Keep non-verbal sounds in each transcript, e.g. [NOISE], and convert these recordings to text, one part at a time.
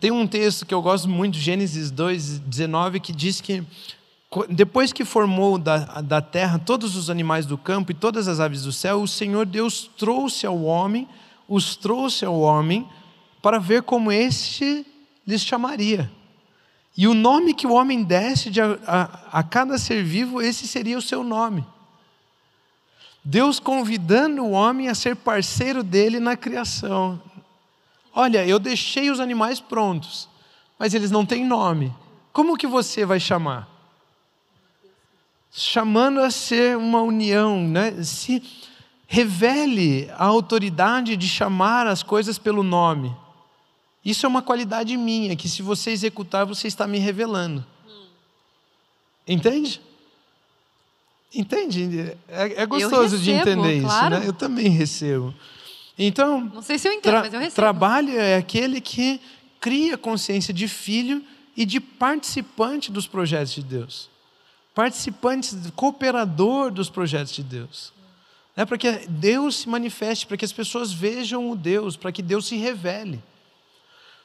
Tem um texto que eu gosto muito, Gênesis 2, 19, que diz que depois que formou da, da terra todos os animais do campo e todas as aves do céu, o Senhor Deus trouxe ao homem, os trouxe ao homem, para ver como este lhes chamaria. E o nome que o homem desse de a, a, a cada ser vivo, esse seria o seu nome. Deus convidando o homem a ser parceiro dele na criação, Olha, eu deixei os animais prontos, mas eles não têm nome. Como que você vai chamar? Chamando a ser uma união, né? Se revele a autoridade de chamar as coisas pelo nome. Isso é uma qualidade minha, que se você executar, você está me revelando. Entende? Entende? É, é gostoso recebo, de entender claro. isso, né? Eu também recebo. Então, Não sei se eu entendo, tra mas eu recebo. trabalho é aquele que cria consciência de filho e de participante dos projetos de Deus. Participante, cooperador dos projetos de Deus. É para que Deus se manifeste, para que as pessoas vejam o Deus, para que Deus se revele.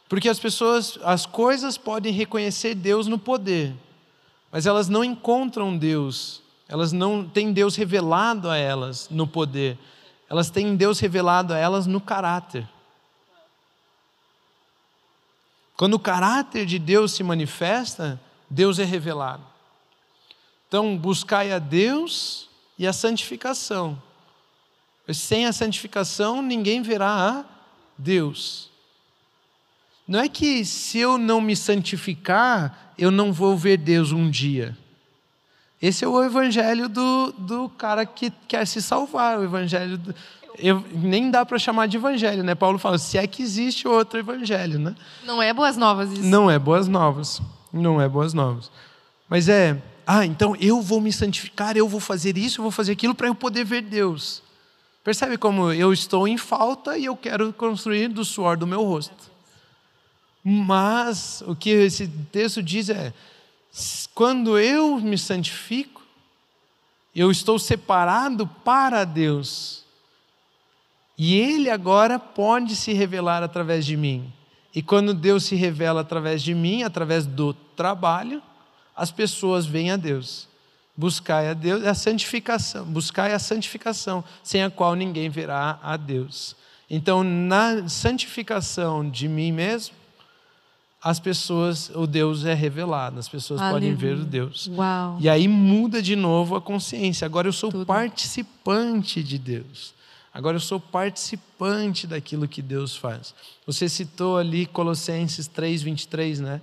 Porque as pessoas, as coisas podem reconhecer Deus no poder, mas elas não encontram Deus, elas não têm Deus revelado a elas no poder elas têm Deus revelado a elas no caráter. Quando o caráter de Deus se manifesta, Deus é revelado. Então, buscai a Deus e a santificação. Sem a santificação, ninguém verá a Deus. Não é que se eu não me santificar, eu não vou ver Deus um dia. Esse é o evangelho do, do cara que quer se salvar, o evangelho. Do, eu, nem dá para chamar de evangelho, né? Paulo fala, se é que existe outro evangelho, né? Não é boas novas isso. Não é boas novas. Não é boas novas. Mas é, ah, então eu vou me santificar, eu vou fazer isso, eu vou fazer aquilo para eu poder ver Deus. Percebe como eu estou em falta e eu quero construir do suor do meu rosto. Mas o que esse texto diz é: quando eu me santifico, eu estou separado para Deus. E Ele agora pode se revelar através de mim. E quando Deus se revela através de mim, através do trabalho, as pessoas vêm a Deus. Buscai a Deus, a santificação, buscai a santificação, sem a qual ninguém verá a Deus. Então, na santificação de mim mesmo, as pessoas, o Deus é revelado, as pessoas podem ver o Deus. Uau. E aí muda de novo a consciência. Agora eu sou Tudo. participante de Deus. Agora eu sou participante daquilo que Deus faz. Você citou ali Colossenses 3:23, né?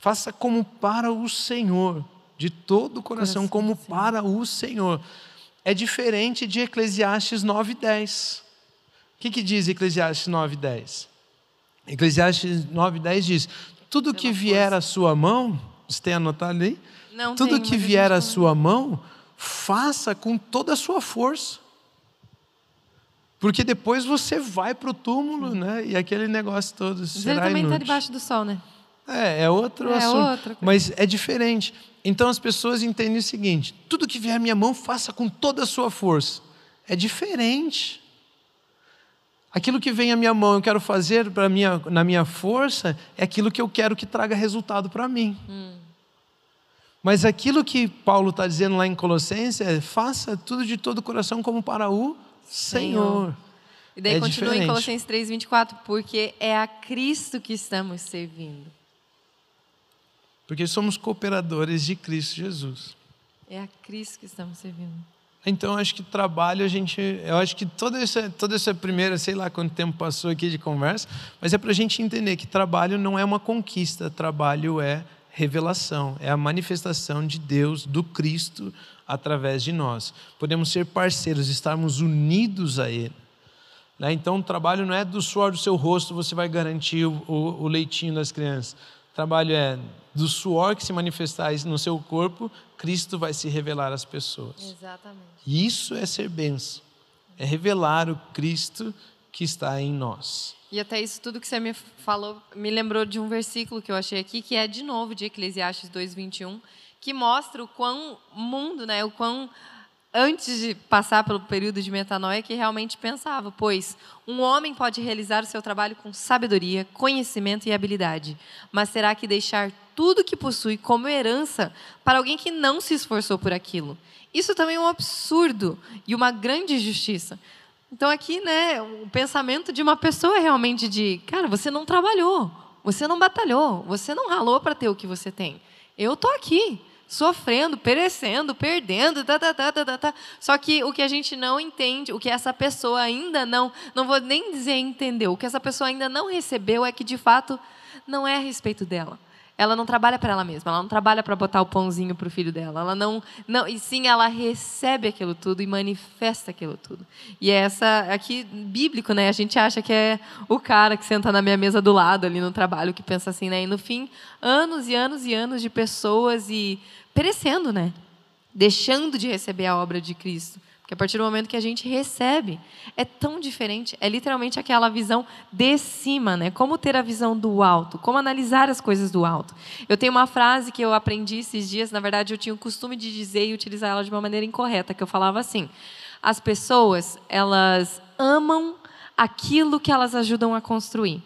Faça como para o Senhor, de todo o coração, Coração, como sim. para o Senhor. É diferente de Eclesiastes 9:10. O que, que diz Eclesiastes 9:10? Eclesiastes 9:10 diz: tudo que vier à sua mão, você tem anotado aí? Não Tudo tenho, que vier à sua mão, faça com toda a sua força. Porque depois você vai para o túmulo, né? E aquele negócio todo Mas ele será também está debaixo do sol, né? É, é outro É assunto. outra coisa. Mas é diferente. Então as pessoas entendem o seguinte: tudo que vier à minha mão, faça com toda a sua força. É diferente. Aquilo que vem à minha mão, eu quero fazer pra minha, na minha força, é aquilo que eu quero que traga resultado para mim. Hum. Mas aquilo que Paulo está dizendo lá em Colossenses é: faça tudo de todo o coração como para o Senhor. E daí É continua diferente. em Colossenses 3, 24, porque é a Cristo que estamos servindo. Porque somos cooperadores de Cristo Jesus. É a Cristo que estamos servindo. Então, acho que trabalho a gente. Eu acho que toda essa, toda essa primeira, sei lá quanto tempo passou aqui de conversa, mas é para a gente entender que trabalho não é uma conquista, trabalho é revelação, é a manifestação de Deus, do Cristo, através de nós. Podemos ser parceiros, estarmos unidos a Ele. Né? Então, o trabalho não é do suor do seu rosto você vai garantir o, o- o leitinho das crianças. Trabalho é do suor que se manifestar no seu corpo, Cristo vai se revelar às pessoas. Exatamente. E isso é ser benção. É revelar o Cristo que está em nós. E até isso tudo que você me falou me lembrou de um versículo que eu achei aqui, que é de novo de Eclesiastes 2:21, que mostra o quão mundo, né, o quão antes de passar pelo período de metanoia, que realmente pensava, pois um homem pode realizar o seu trabalho com sabedoria, conhecimento e habilidade, mas terá que deixar tudo que possui como herança para alguém que não se esforçou por aquilo. Isso também é um absurdo e uma grande injustiça. Então aqui, né, o pensamento de uma pessoa realmente de, cara, você não trabalhou, você não batalhou, você não ralou para ter o que você tem. Eu tô aqui sofrendo, perecendo, perdendo, tá, tá, tá, tá, tá, tá. Só que o que a gente não entende, o que essa pessoa ainda não, não vou nem dizer entendeu, o que essa pessoa ainda não recebeu é que de fato não é a respeito dela. Ela não trabalha para ela mesma, ela não trabalha para botar o pãozinho para o filho dela. Ela não, não, e sim ela recebe aquilo tudo e manifesta aquilo tudo. E é essa aqui bíblico, né? A gente acha que é o cara que senta na minha mesa do lado ali no trabalho que pensa assim, né? E no fim, anos e anos e anos de pessoas e perecendo, né? Deixando de receber a obra de Cristo. Porque a partir do momento que a gente recebe, é tão diferente. É literalmente aquela visão de cima, né? Como ter a visão do alto, como analisar as coisas do alto. Eu tenho uma frase que eu aprendi esses dias, na verdade eu tinha o costume de dizer e utilizar ela de uma maneira incorreta, que eu falava assim: as pessoas, elas amam aquilo que elas ajudam a construir.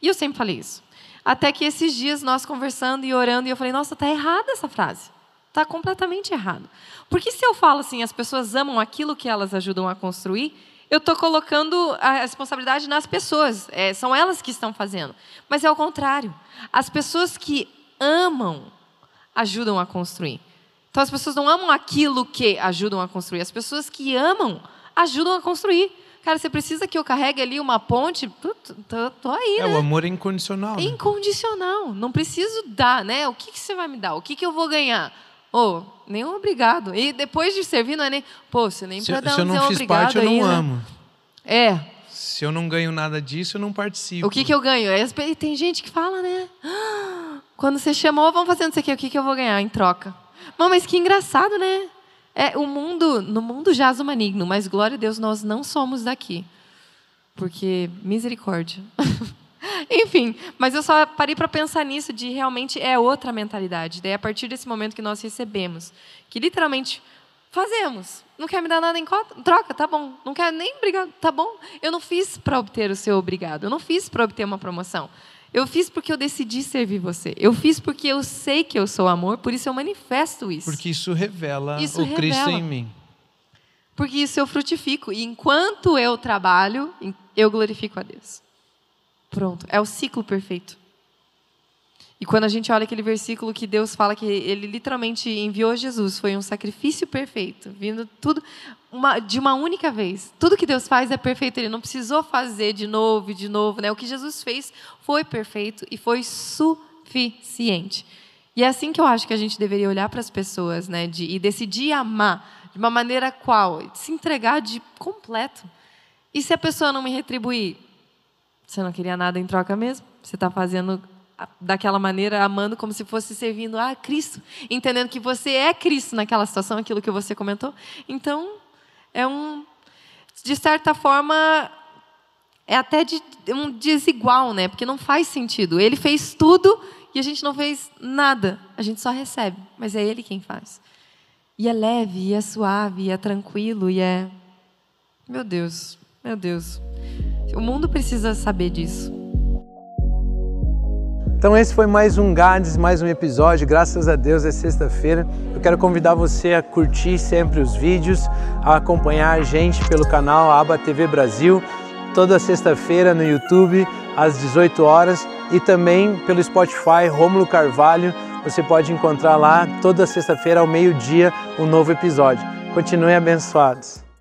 E eu sempre falei isso. Até que esses dias nós conversando e orando, e eu falei: nossa, tá errada essa frase. Está completamente errado. Porque se eu falo assim, as pessoas amam aquilo que elas ajudam a construir, eu estou colocando a responsabilidade nas pessoas. É, são elas que estão fazendo. Mas é o contrário. As pessoas que amam ajudam a construir. Então as pessoas não amam aquilo que ajudam a construir. As pessoas que amam ajudam a construir. Cara, você precisa que eu carregue ali uma ponte? Tô, tô, tô aí, é, né? o amor é incondicional. É incondicional. Não preciso dar, né? O que, que você vai me dar? O que, que eu vou ganhar? Oh, nenhum obrigado. E depois de servir, não é nem. Pô, você nem para dar se eu não fiz parte, eu aí, não né? amo. É. Se eu não ganho nada disso, eu não participo. O que, que eu ganho? E tem gente que fala, né? "Ah, [GASPS] Quando você chamou, vamos fazendo isso aqui, o que, que eu vou ganhar em troca? Mano, mas que engraçado, né? É, o mundo, no mundo jaz o maligno, mas glória a Deus, nós não somos daqui. Porque misericórdia. [LAUGHS] Enfim, mas eu só parei para pensar nisso de realmente é outra mentalidade. Daí a partir desse momento que nós recebemos, que literalmente fazemos. Não quer me dar nada em cota? troca, tá bom. Não quer nem obrigado, tá bom. Eu não fiz para obter o seu obrigado. Eu não fiz para obter uma promoção. Eu fiz porque eu decidi servir você. Eu fiz porque eu sei que eu sou amor, por isso eu manifesto isso. Porque isso revela Isso o Cristo revela. em mim. Porque isso eu frutifico. E enquanto eu trabalho, eu glorifico a Deus. Pronto. É o ciclo perfeito. E quando a gente olha aquele versículo que Deus fala que ele literalmente enviou Jesus, foi um sacrifício perfeito, vindo tudo uma- de uma única vez. Tudo que Deus faz é perfeito, ele não precisou fazer de novo e de novo, né? O que Jesus fez foi perfeito e foi suficiente. E é assim que eu acho que a gente deveria olhar para as pessoas, né, de, e decidir amar de uma maneira qual, se entregar de completo. E se a pessoa não me retribuir, você não queria nada em troca mesmo? Você está fazendo daquela maneira, amando como se fosse servindo a Cristo, entendendo que você é Cristo naquela situação, aquilo que você comentou. Então, é um, de certa forma, é até de, um desigual, né? Porque não faz sentido. Ele fez tudo e a gente não fez nada. A gente só recebe, mas é Ele quem faz. E é leve, e é suave, e é tranquilo, e é. Meu Deus, meu Deus. O mundo precisa saber disso. Então esse foi mais um Gades, mais um episódio. Graças a Deus é sexta-feira. Eu quero convidar você a curtir sempre os vídeos, a acompanhar a gente pelo canal Aba TV Brasil, toda sexta-feira no YouTube às 18 horas e também pelo Spotify Rômulo Carvalho. Você pode encontrar lá toda sexta-feira ao meio-dia um novo episódio. Continuem abençoados.